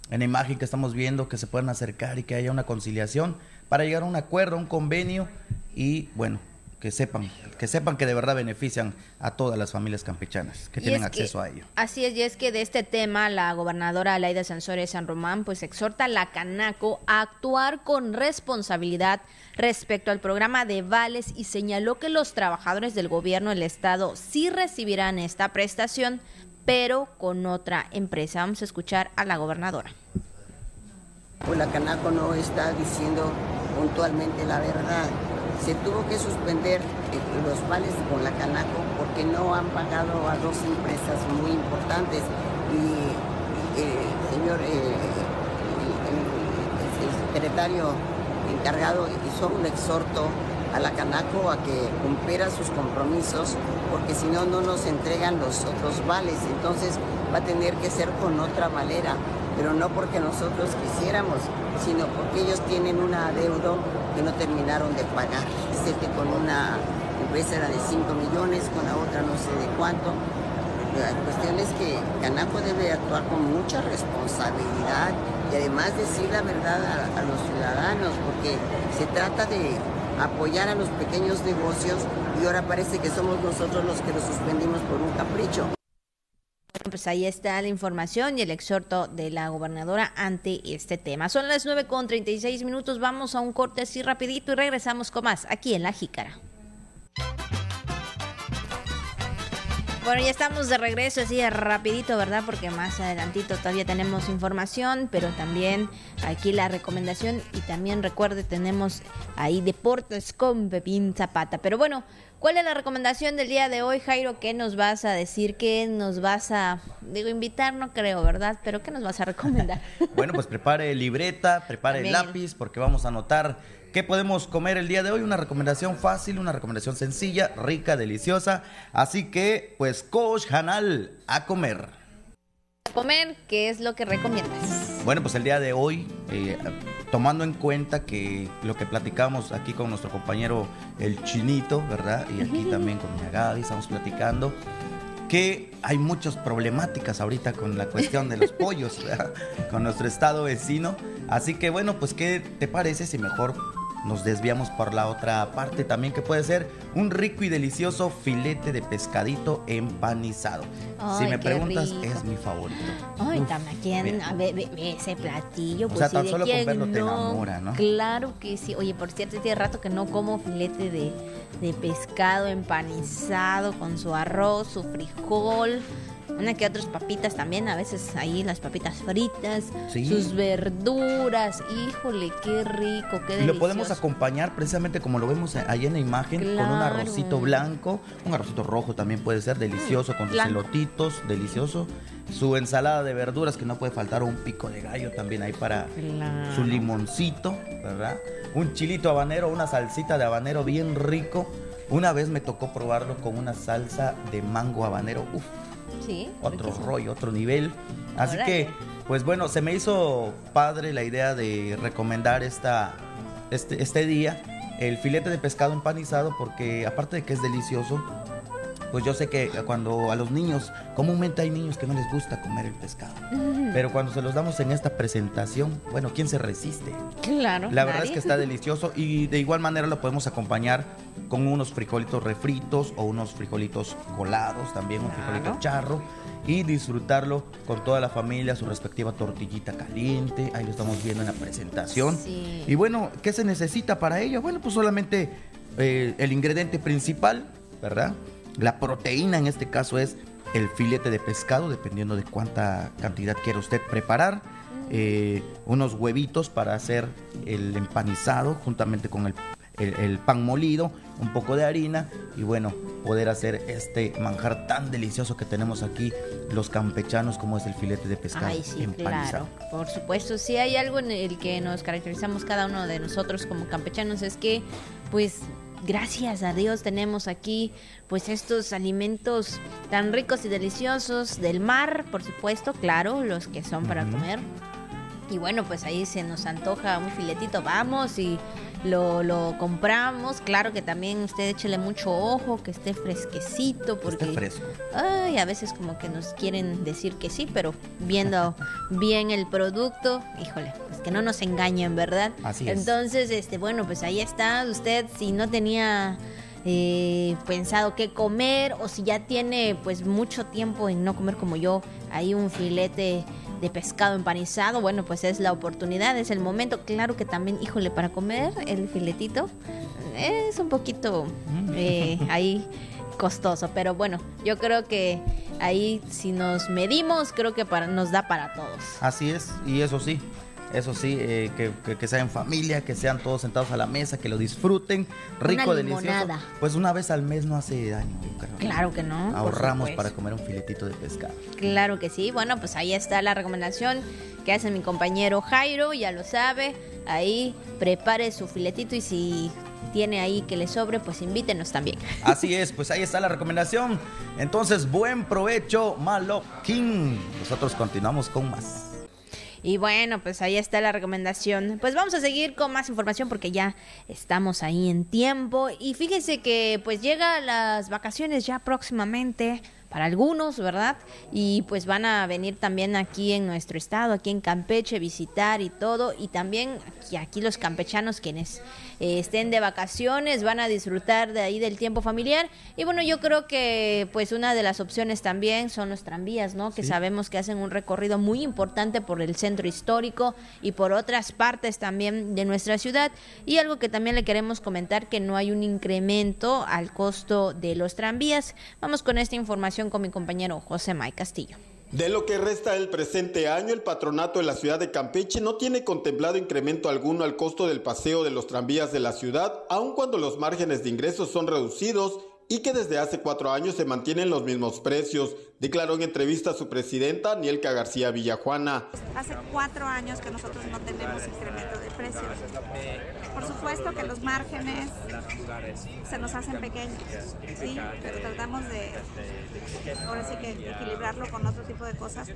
en la imagen que estamos viendo, que se puedan acercar y que haya una conciliación para llegar a un acuerdo, un convenio y bueno, que sepan, que sepan que de verdad benefician a todas las familias campechanas que tienen acceso a ello. Así es, y es que de este tema la gobernadora Alaida Sansores San Román pues exhorta a la Canaco a actuar con responsabilidad respecto al programa de vales y señaló que los trabajadores del gobierno del estado sí recibirán esta prestación, pero con otra empresa. Vamos a escuchar a la gobernadora. Pues la Canaco no está diciendo puntualmente la verdad. Se tuvo que suspender eh, los vales con la Canaco porque no han pagado a dos empresas muy importantes. Y eh, señor eh, el, secretario encargado hizo un exhorto a la Canaco a que cumpliera sus compromisos porque si no no nos entregan los otros vales entonces va a tener que ser con otra manera pero no porque nosotros quisiéramos sino porque ellos tienen un adeudo que no terminaron de pagar. Que con una empresa era de 5 millones, con la otra no sé de cuánto. La cuestión es que Canaco debe actuar con mucha responsabilidad y además decir la verdad a los ciudadanos, porque se trata de apoyar a los pequeños negocios y ahora parece que somos nosotros los que los suspendimos por un capricho pues ahí está la información y el exhorto de la gobernadora ante este tema. Son las 9 con 36 minutos, vamos a un corte así rapidito y regresamos con más aquí en La Jícara. Bueno, ya estamos de regreso así rapidito, ¿verdad? Porque más adelantito todavía tenemos información, pero también aquí la recomendación y también recuerde tenemos ahí deportes con Pepín Zapata. Pero bueno, ¿cuál es la recomendación del día de hoy, Jairo? ¿Qué nos vas a decir? ¿Qué nos vas a, digo, invitar? No creo, ¿verdad? Pero ¿qué nos vas a recomendar? bueno, pues prepare libreta, prepare lápiz, porque vamos a anotar ¿Qué podemos comer el día de hoy? Una recomendación fácil, una recomendación sencilla, rica, deliciosa. Así que, pues, Coach Hanal, a comer. A comer, ¿qué es lo que recomiendas? Bueno, pues el día de hoy, eh, tomando en cuenta que lo que platicamos aquí con nuestro compañero el Chinito, ¿verdad? Y aquí también con mi Gaby, estamos platicando que hay muchas problemáticas ahorita con la cuestión de los pollos, ¿verdad? con nuestro estado vecino. Así que bueno, pues ¿qué te parece si mejor nos desviamos por la otra parte también que puede ser un rico y delicioso filete de pescadito empanizado. si me preguntas, rico. es mi favorito. Ay, Uf, también mira. a ver, ve- ve ese platillo. O Pues, sea, ¿y tan solo con quién verlo te enamora, ¿no? Claro que sí. Oye, por cierto, tiene rato que no como filete de, de pescado empanizado con su arroz, su frijol. Una que otras papitas también, a veces ahí las papitas fritas, Sí. sus verduras. Híjole, qué rico, qué Y delicioso. lo podemos acompañar precisamente como lo vemos ahí en la imagen, con un arrocito blanco, un arrocito rojo también puede ser delicioso, con sus elotitos, delicioso. Su ensalada de verduras que no puede faltar, un pico de gallo también ahí para Claro. su limoncito, ¿verdad? Un chilito habanero, una salsita de habanero bien rico. Una vez me tocó probarlo con una salsa de mango habanero. Uf, Sí. otro riquísimo. rollo, otro nivel. Así que, pues bueno, se me hizo padre la idea de recomendar esta, este, este día el filete de pescado empanizado porque aparte de que es delicioso, pues yo sé que cuando a los niños, comúnmente hay niños que no les gusta comer el pescado, pero cuando se los damos en esta presentación, bueno, ¿quién se resiste? Claro. La verdad es nadie. que está delicioso y de igual manera lo podemos acompañar con unos frijolitos refritos o unos frijolitos colados, también un Claro. frijolito charro y disfrutarlo con toda la familia, su respectiva tortillita caliente, ahí lo estamos viendo en la presentación. Sí. Y bueno, ¿qué se necesita para ello? Bueno, pues solamente eh, el ingrediente principal, ¿verdad? La proteína en este caso es el filete de pescado, dependiendo de cuánta cantidad quiera usted preparar. Eh, unos huevitos para hacer el empanizado juntamente con el, el- el pan molido, un poco de harina y bueno, poder hacer este manjar tan delicioso que tenemos aquí los campechanos como es el filete de pescado Ay, sí, empanizado. claro. Por supuesto, si hay algo en el que nos caracterizamos cada uno de nosotros como campechanos es que, pues, gracias a Dios tenemos aquí, pues, estos alimentos tan ricos y deliciosos del mar, por supuesto, claro, los que son para comer. Y bueno, pues ahí se nos antoja un filetito, vamos y lo, lo compramos. Claro que también usted échele mucho ojo, que esté fresquecito, Que porque esté fresco. Ay, a veces como que nos quieren decir que sí, pero viendo bien el producto, híjole, pues que no nos engañen, ¿verdad? Así es. Entonces, este, bueno, pues ahí está. Usted, si no tenía eh, pensado qué comer o si ya tiene pues mucho tiempo en no comer como yo, hay un filete de pescado empanizado, bueno, pues es la oportunidad, es el momento. Claro que también, híjole, para comer el filetito es un poquito eh, ahí costoso, pero bueno, yo creo que ahí si nos medimos, creo que para, nos da para todos. Así es, y eso sí, eso sí, eh, que, que- que sea en familia, que sean todos sentados a la mesa, que lo disfruten, rico, Una delicioso. Pues una vez al mes no hace daño, creo. Claro que no. Ahorramos para comer un filetito de pescado. Claro que sí. Bueno, pues ahí está la recomendación que hace mi compañero Jairo, ya lo sabe. Ahí prepare su filetito y si tiene ahí que le sobre, pues invítenos también. Así es, pues ahí está la recomendación. Entonces, buen provecho, Maloquín. Nosotros continuamos con más. Y bueno, pues ahí está la recomendación. Pues vamos a seguir con más información porque ya estamos ahí en tiempo. Y fíjense que pues llega las vacaciones ya próximamente para algunos, ¿verdad? Y pues van a venir también aquí en nuestro estado, aquí en Campeche, visitar y todo. Y también aquí, aquí los campechanos quienes eh, estén de vacaciones van a disfrutar de ahí del tiempo familiar. Y bueno, yo creo que pues una de las opciones también son los tranvías, ¿no? Que Sí. sabemos que hacen un recorrido muy importante por el centro histórico y por otras partes también de nuestra ciudad. Y algo que también le queremos comentar que no hay un incremento al costo de los tranvías. Vamos con esta información con mi compañero José May Castillo. De lo que resta del presente año, el patronato de la ciudad de Campeche no tiene contemplado incremento alguno al costo del paseo de los tranvías de la ciudad, aun cuando los márgenes de ingresos son reducidos y que desde hace cuatro años se mantienen los mismos precios, declaró en entrevista su presidenta, Nielka García Villajuana. Hace cuatro años que nosotros no tenemos incremento de precios. Por supuesto que los márgenes se nos hacen pequeños, ¿sí? pero tratamos de, ahora sí que equilibrarlo con otro tipo de cosas,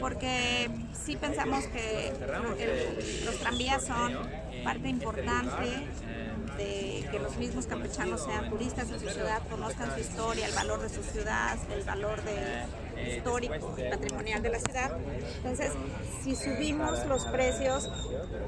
porque sí pensamos que los tranvías son parte importante de que los mismos campechanos sean turistas en su ciudad, conozcan su historia, el valor de su ciudad, el valor de histórico, patrimonial de la ciudad. Entonces, si subimos los precios,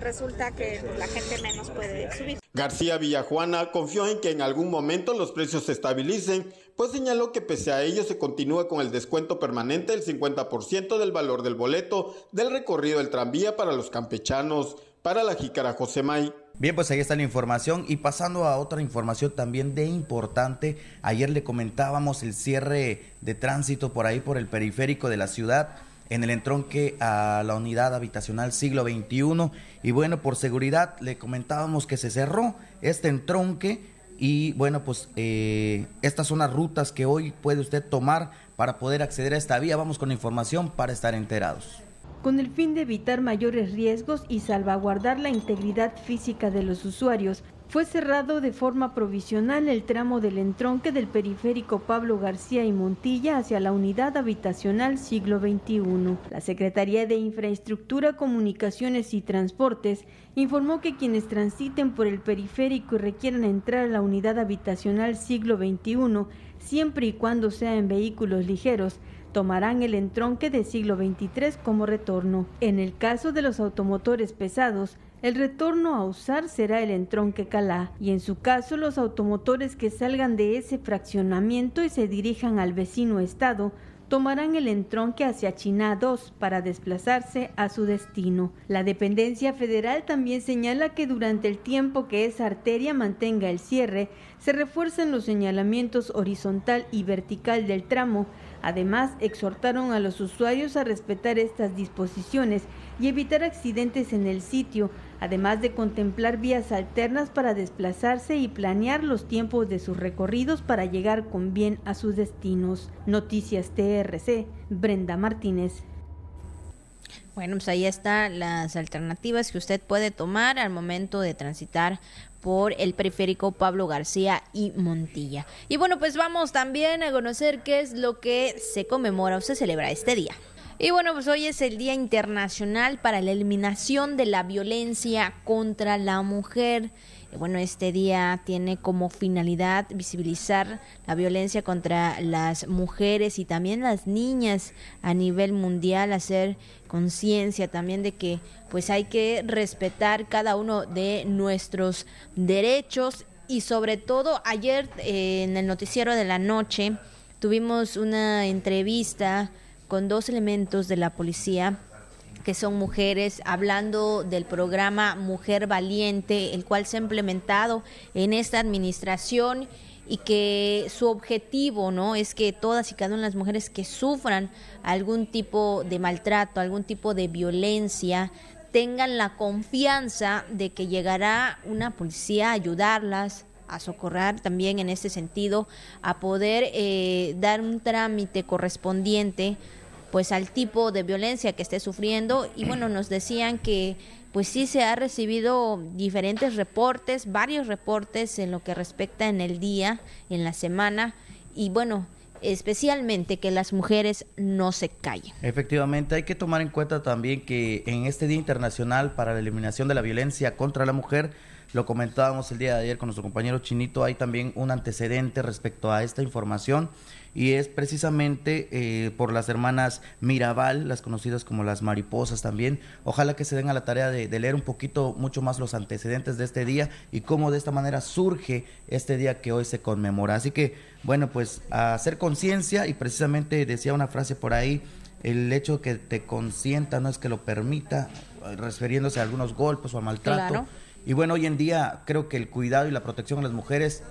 resulta que la gente menos puede subir. García Villajuana confió en que en algún momento los precios se estabilicen, pues señaló que pese a ello se continúa con el descuento permanente del 50% del valor del boleto del recorrido del tranvía para los campechanos. Para la Jícara Josemay. Bien, pues ahí está la información. Y pasando a otra información también de importante, ayer le comentábamos el cierre de tránsito por ahí por el periférico de la ciudad en el entronque a la unidad habitacional siglo XXI y bueno, por seguridad le comentábamos que se cerró este entronque y bueno, pues eh, estas son las rutas que hoy puede usted tomar para poder acceder a esta vía. Vamos con información para estar enterados con el fin de evitar mayores riesgos y salvaguardar la integridad física de los usuarios, fue cerrado de forma provisional el tramo del entronque del periférico Pablo García y Montilla hacia la unidad habitacional siglo XXI. La Secretaría de Infraestructura, Comunicaciones y Transportes informó que quienes transiten por el periférico y requieran entrar a la unidad habitacional siglo XXI, siempre y cuando sea en vehículos ligeros, tomarán el entronque de siglo XXIII como retorno. En el caso de los automotores pesados, el retorno a usar será el entronque Calá y en su caso los automotores que salgan de ese fraccionamiento y se dirijan al vecino estado tomarán el entronque hacia China 2 para desplazarse a su destino. La dependencia federal también señala que durante el tiempo que esa arteria mantenga el cierre, se refuerzan los señalamientos horizontal y vertical del tramo Además, exhortaron a los usuarios a respetar estas disposiciones y evitar accidentes en el sitio, además de contemplar vías alternas para desplazarse y planear los tiempos de sus recorridos para llegar con bien a sus destinos. Noticias TRC, Brenda Martínez. Bueno, pues ahí están las alternativas que usted puede tomar al momento de transitar por el periférico Pablo García y Montilla. Y bueno, pues vamos también a conocer qué es lo que se conmemora o se celebra este día. Y bueno, pues hoy es el Día Internacional para la Eliminación de la Violencia contra la Mujer. Bueno, este día tiene como finalidad visibilizar la violencia contra las mujeres y también las niñas a nivel mundial, hacer conciencia también de que pues hay que respetar cada uno de nuestros derechos y sobre todo ayer eh, en el noticiero de la noche tuvimos una entrevista con dos elementos de la policía que son mujeres, hablando del programa Mujer Valiente, el cual se ha implementado en esta administración y que su objetivo no es que todas y cada una de las mujeres que sufran algún tipo de maltrato, algún tipo de violencia, tengan la confianza de que llegará una policía a ayudarlas, a socorrer también en este sentido, a poder eh, dar un trámite correspondiente pues al tipo de violencia que esté sufriendo y bueno, nos decían que pues sí se ha recibido diferentes reportes, varios reportes en lo que respecta en el día, en la semana y bueno, especialmente que las mujeres no se callen. Efectivamente, hay que tomar en cuenta también que en este Día Internacional para la Eliminación de la Violencia contra la Mujer, lo comentábamos el día de ayer con nuestro compañero Chinito, hay también un antecedente respecto a esta información y es precisamente eh, por las hermanas Mirabal, las conocidas como las mariposas también. Ojalá que se den a la tarea de, leer un poquito mucho más los antecedentes de este día y cómo de esta manera surge este día que hoy se conmemora. Así que, bueno, pues a hacer conciencia y precisamente decía una frase por ahí, el hecho que te consienta no es que lo permita, refiriéndose a algunos golpes o a maltrato. Y bueno, hoy en día creo que el cuidado y la protección a las mujeres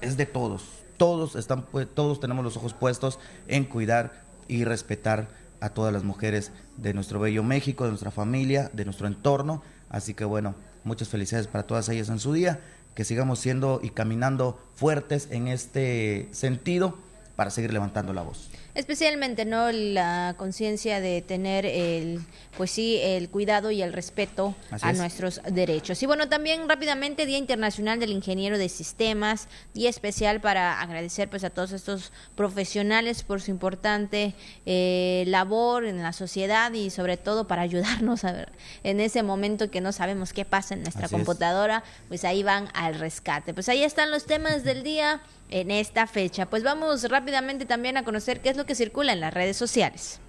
es de todos. Todos, están, todos tenemos los ojos puestos en cuidar y respetar a todas las mujeres de nuestro bello México, de nuestra familia, de nuestro entorno. Así que bueno, muchas felicidades para todas ellas en su día, que sigamos siendo y caminando fuertes en este sentido para seguir levantando la voz especialmente no la conciencia de tener el pues sí el cuidado y el respeto a nuestros derechos. Y bueno también rápidamente día internacional del ingeniero de sistemas día especial para agradecer pues a todos estos profesionales por su importante eh, labor en la sociedad y sobre todo para ayudarnos a ver en ese momento que no sabemos qué pasa en nuestra computadora pues ahí van al rescate. Pues ahí están los temas del día en esta fecha pues vamos rápidamente también a conocer qué es lo que circula en las redes sociales.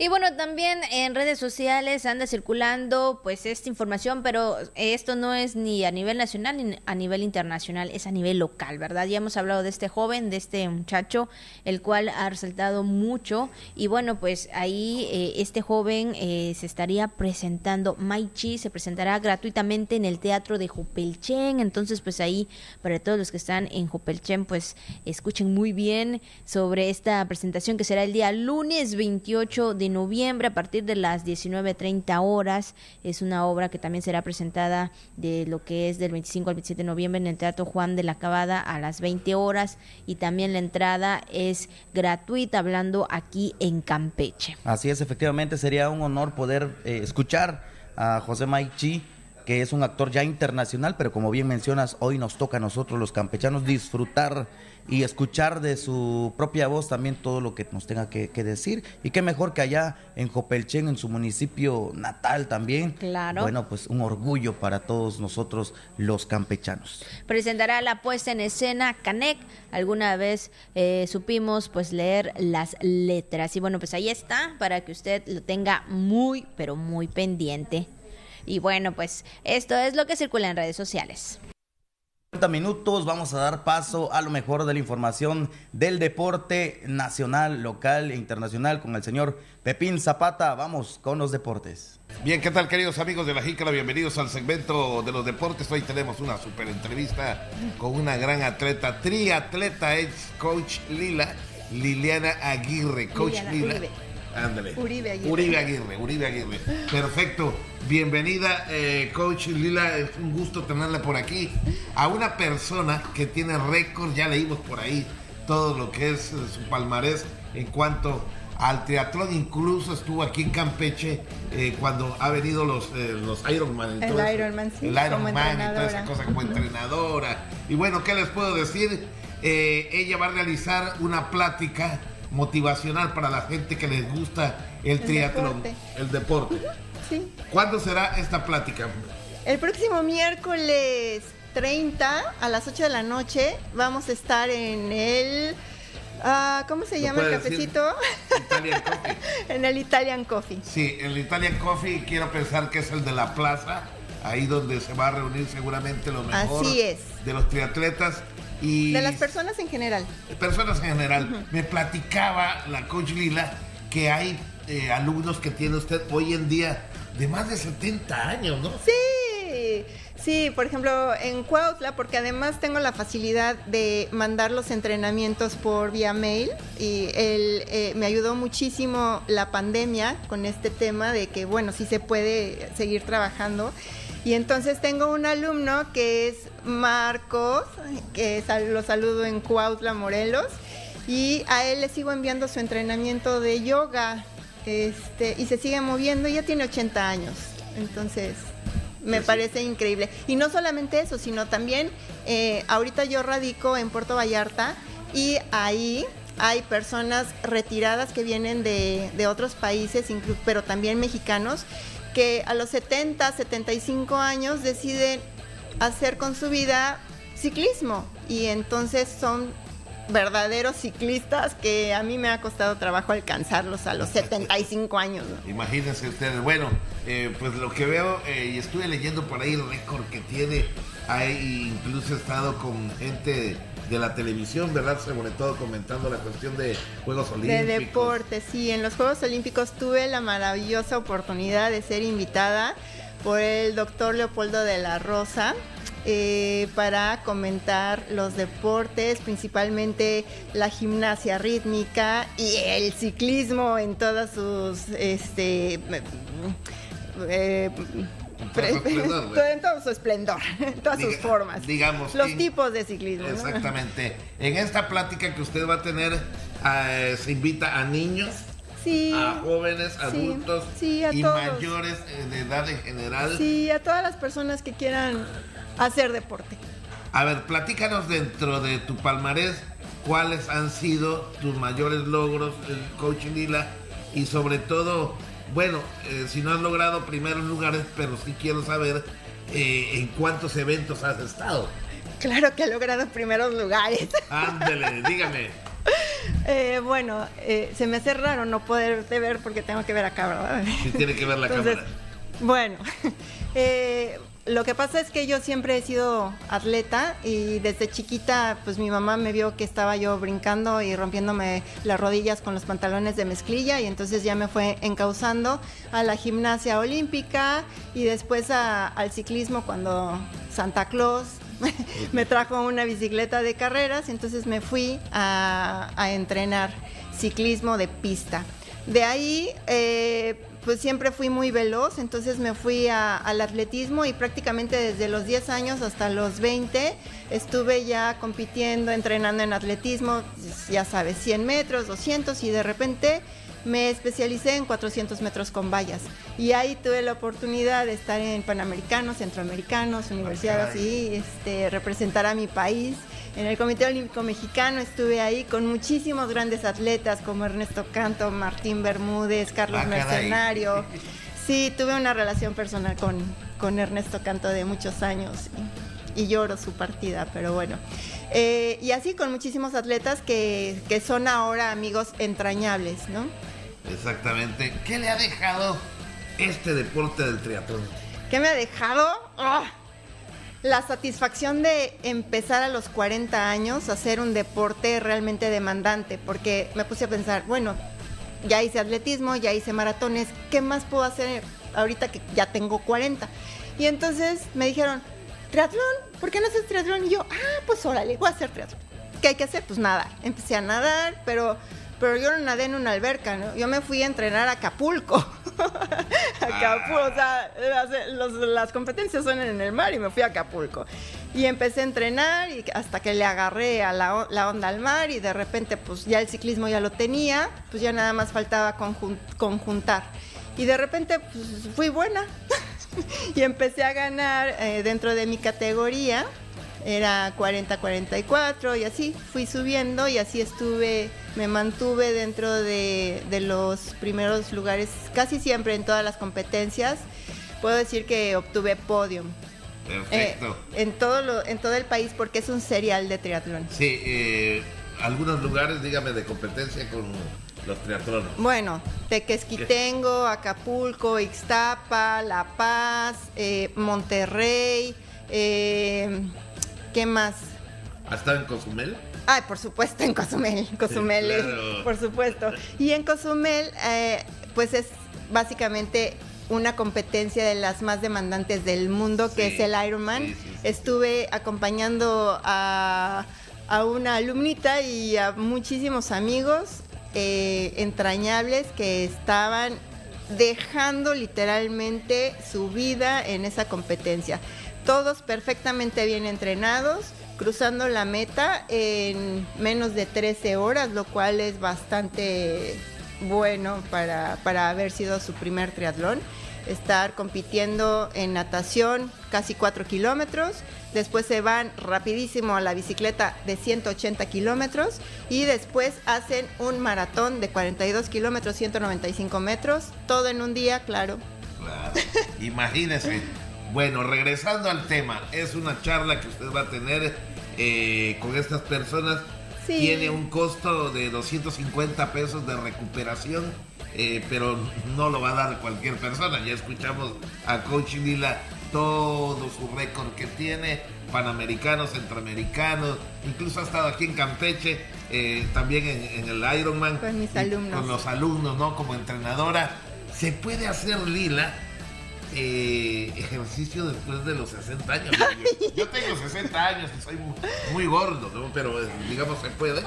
Y bueno, también en redes sociales anda circulando pues esta información, pero esto no es ni a nivel nacional ni a nivel internacional, es a nivel local, ¿verdad? Ya hemos hablado de este joven, de este muchacho, el cual ha resaltado mucho y bueno, pues ahí eh, este joven eh, se estaría presentando, Maichi se presentará gratuitamente en el Teatro de Jupelchen, entonces pues ahí para todos los que están en Jupelchen pues escuchen muy bien sobre esta presentación que será el día lunes 28 de noviembre a partir de las 19.30 horas. Es una obra que también será presentada de lo que es del 25 al 27 de noviembre en el Teatro Juan de la Cabada a las 20 horas y también la entrada es gratuita hablando aquí en Campeche. Así es, efectivamente sería un honor poder eh, escuchar a José Maichi que es un actor ya internacional, pero como bien mencionas, hoy nos toca a nosotros los campechanos disfrutar y escuchar de su propia voz también todo lo que nos tenga que, decir. Y qué mejor que allá en Jopelchen, en su municipio natal también. Claro. Bueno, pues un orgullo para todos nosotros los campechanos. Presentará la puesta en escena Canec. Alguna vez eh, supimos pues leer las letras. Y bueno, pues ahí está para que usted lo tenga muy, pero muy pendiente. Y bueno, pues esto es lo que circula en redes sociales minutos vamos a dar paso a lo mejor de la información del deporte nacional, local e internacional con el señor Pepín Zapata. Vamos con los deportes. Bien, ¿qué tal queridos amigos de la Jícara? Bienvenidos al segmento de los deportes. Hoy tenemos una super entrevista con una gran atleta, triatleta, es coach Lila, Liliana Aguirre, coach Lila. Ándale. Uribe Aguirre. Uribe Aguirre, Uribe Aguirre. Perfecto. Bienvenida, eh, coach Lila. Es un gusto tenerla por aquí. A una persona que tiene récord, ya leímos por ahí todo lo que es eh, su palmarés en cuanto al triatlón. Incluso estuvo aquí en Campeche eh, cuando ha venido los, los Ironman. El Ironman, sí. El Ironman y toda esa cosa como entrenadora. Y bueno, ¿qué les puedo decir? ella va a realizar una plática motivacional para la gente que les gusta el, triatlón, el deporte. Sí. ¿Cuándo será esta plática? El próximo miércoles 30 a las 8 de la noche vamos a estar en el... Uh, ¿Cómo se llama el cafecito? Italian Coffee. en el Italian Coffee. Sí, el Italian Coffee quiero pensar que es el de la plaza, ahí donde se va a reunir seguramente lo mejor Así es. de los triatletas de las personas en general. Personas en general. Me platicaba la coach Lila que hay eh, alumnos que tiene usted hoy en día de más de 70 años, ¿no? Sí. Sí, por ejemplo, en Cuautla, porque además tengo la facilidad de mandar los entrenamientos por vía mail y él eh, me ayudó muchísimo la pandemia con este tema de que, bueno, sí se puede seguir trabajando. Y entonces tengo un alumno que es Marcos, que lo saludo en Cuautla, Morelos, y a él le sigo enviando su entrenamiento de yoga, este, y se sigue moviendo, ya tiene 80 años, entonces me parece increíble. Y no solamente eso, sino también, eh, ahorita yo radico en Puerto Vallarta, y ahí hay personas retiradas que vienen de, de otros países, pero también mexicanos, que a los 70, 75 años deciden hacer con su vida ciclismo y entonces son verdaderos ciclistas que a mí me ha costado trabajo alcanzarlos a los 75 años. Imagínense ustedes, bueno, eh, pues lo que veo eh, y estuve leyendo por ahí el récord que tiene, hay incluso he estado con gente de la televisión, ¿verdad? Sobre todo comentando la cuestión de Juegos Olímpicos. De deporte, sí. En los Juegos Olímpicos tuve la maravillosa oportunidad de ser invitada por el doctor Leopoldo de la Rosa. Eh, para comentar los deportes, principalmente la gimnasia rítmica y el ciclismo en todas sus este, eh, en todo su esplendor, en todas sus formas. Digamos. Los tipos de ciclismo. Exactamente. En esta plática que usted va a tener, eh, se invita a niños. a jóvenes, adultos y mayores eh, de edad en general. Sí, a todas las personas que quieran hacer deporte. A ver, platícanos dentro de tu palmarés cuáles han sido tus mayores logros, el coach Lila, y sobre todo bueno, eh, si no has logrado primeros lugares, pero sí quiero saber eh, en cuántos eventos has estado. Claro que he logrado primeros lugares. Ándele, dígame. Eh, bueno, eh, se me hace raro no poderte ver porque tengo que ver acá, ¿verdad? Sí, tiene que ver la cámara. Bueno, eh, lo que pasa es que yo siempre he sido atleta y desde chiquita pues mi mamá me vio que estaba yo brincando y rompiéndome las rodillas con los pantalones de mezclilla y entonces ya me fue encauzando a la gimnasia olímpica y después al ciclismo cuando Santa Claus me trajo una bicicleta de carreras y entonces me fui a, entrenar ciclismo de pista. De ahí eh, pues siempre fui muy veloz, entonces me fui al atletismo y prácticamente desde los 10 años hasta los 20 estuve ya compitiendo, entrenando en atletismo, ya sabes, 100 metros, 200 y de repente me especialicé en 400 metros con vallas. Y ahí tuve la oportunidad de estar en Panamericanos, Centroamericanos, universidades y este, representar a mi país en el Comité Olímpico Mexicano estuve ahí con muchísimos grandes atletas como Ernesto Canto, Martín Bermúdez, Carlos ah, Mercenario. Sí, tuve una relación personal con, con Ernesto Canto de muchos años y, lloro su partida, pero bueno. Eh, y así con muchísimos atletas que, que, son ahora amigos entrañables, ¿no? Exactamente. ¿Qué le ha dejado este deporte del triatlón? ¿Qué me ha dejado? ¡Ah! La satisfacción de empezar a los 40 años a hacer un deporte realmente demandante, porque me puse a pensar, bueno, ya hice atletismo, ya hice maratones, ¿qué más puedo hacer ahorita que ya tengo 40? Y entonces me dijeron, ¿triatlón? ¿Por qué no haces triatlón? Y yo, ah, pues órale, voy a hacer triatlón. ¿Qué hay que hacer? Pues nadar. Empecé a nadar, pero pero yo no nadé en una alberca, ¿no? Yo me fui a entrenar a Acapulco. Acapulco, o sea, las competencias son en el mar y me fui a Acapulco. Y empecé a entrenar y hasta que le agarré a la, onda al mar y de repente pues ya el ciclismo ya lo tenía, pues ya nada más faltaba conjuntar. Y de repente pues fui buena y empecé a ganar eh, dentro de mi categoría era 40-44 y así fui subiendo y así estuve, me mantuve dentro de, los primeros lugares casi siempre en todas las competencias. Puedo decir que obtuve podium. Perfecto. Eh, en, todo en todo el país porque es un serial de triatlón. Sí, eh, algunos lugares, dígame, de competencia con los triatlones. Bueno, Tequesquitengo, Acapulco, Ixtapa, La Paz, eh, Monterrey, eh, ¿Qué más? ¿Ha estado en Cozumel? Ay, por supuesto, en Cozumel. Cozumel, por supuesto. Y en Cozumel, eh, pues es básicamente una competencia de las más demandantes del mundo, que es el Ironman. Estuve acompañando a, una alumnita y a muchísimos amigos eh, entrañables que estaban dejando literalmente su vida en esa competencia todos perfectamente bien entrenados, cruzando la meta en menos de 13 horas, lo cual es bastante bueno para, haber sido su primer triatlón. Estar compitiendo en natación casi 4 kilómetros, después se van rapidísimo a la bicicleta de 180 kilómetros y después hacen un maratón de 42 kilómetros, 195 metros, todo en un día, claro. claro. Imagínese bueno, regresando al tema, es una charla que usted va a tener eh, con estas personas. Tiene un costo de 250 pesos de recuperación, eh, pero no lo va a dar cualquier persona. Ya escuchamos a Coach Lila todo su récord que tiene, panamericanos, centroamericanos, incluso ha estado aquí en Campeche, eh, también en, el Ironman. Con mis alumnos. Con los alumnos, ¿no? Como entrenadora. ¿Se puede hacer Lila? Eh, ejercicio después de los 60 años. Yo, tengo 60 años y soy muy, gordo, pero eh, digamos se puede.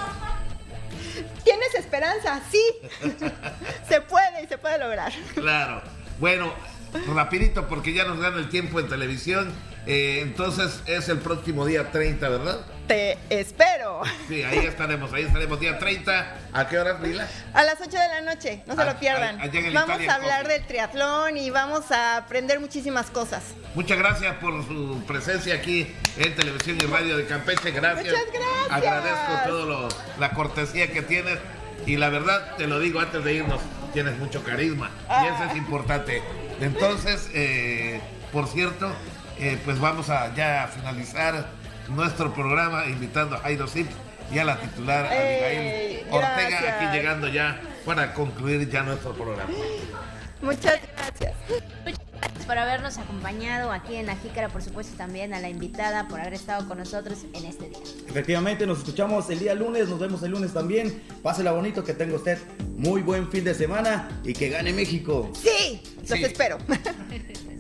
¿Tienes esperanza? Sí. se puede y se puede lograr. Claro. Bueno, rapidito porque ya nos gana el tiempo en televisión. Eh, entonces es el próximo día 30, ¿verdad? Te espero. Sí, ahí estaremos, ahí estaremos día 30. ¿A qué horas, Lila? A las 8 de la noche, no se lo pierdan. vamos a hablar del triatlón y vamos a aprender muchísimas cosas. Muchas gracias por su presencia aquí en Televisión y Radio de Campeche. Gracias. Muchas gracias. Agradezco todo la cortesía que tienes. Y la verdad, te lo digo antes de irnos, tienes mucho carisma. Y eso es importante. Entonces, eh, por cierto, eh, pues vamos a ya finalizar nuestro programa invitando a Jairo Zip y a la titular Ey, Abigail Ortega gracias. aquí llegando ya para concluir ya nuestro programa. Muchas gracias. Gracias por habernos acompañado aquí en La Jícara, por supuesto también a la invitada por haber estado con nosotros en este día. Efectivamente, nos escuchamos el día lunes, nos vemos el lunes también. Pásela bonito, que tenga usted muy buen fin de semana y que gane México. Sí, los Sí. espero.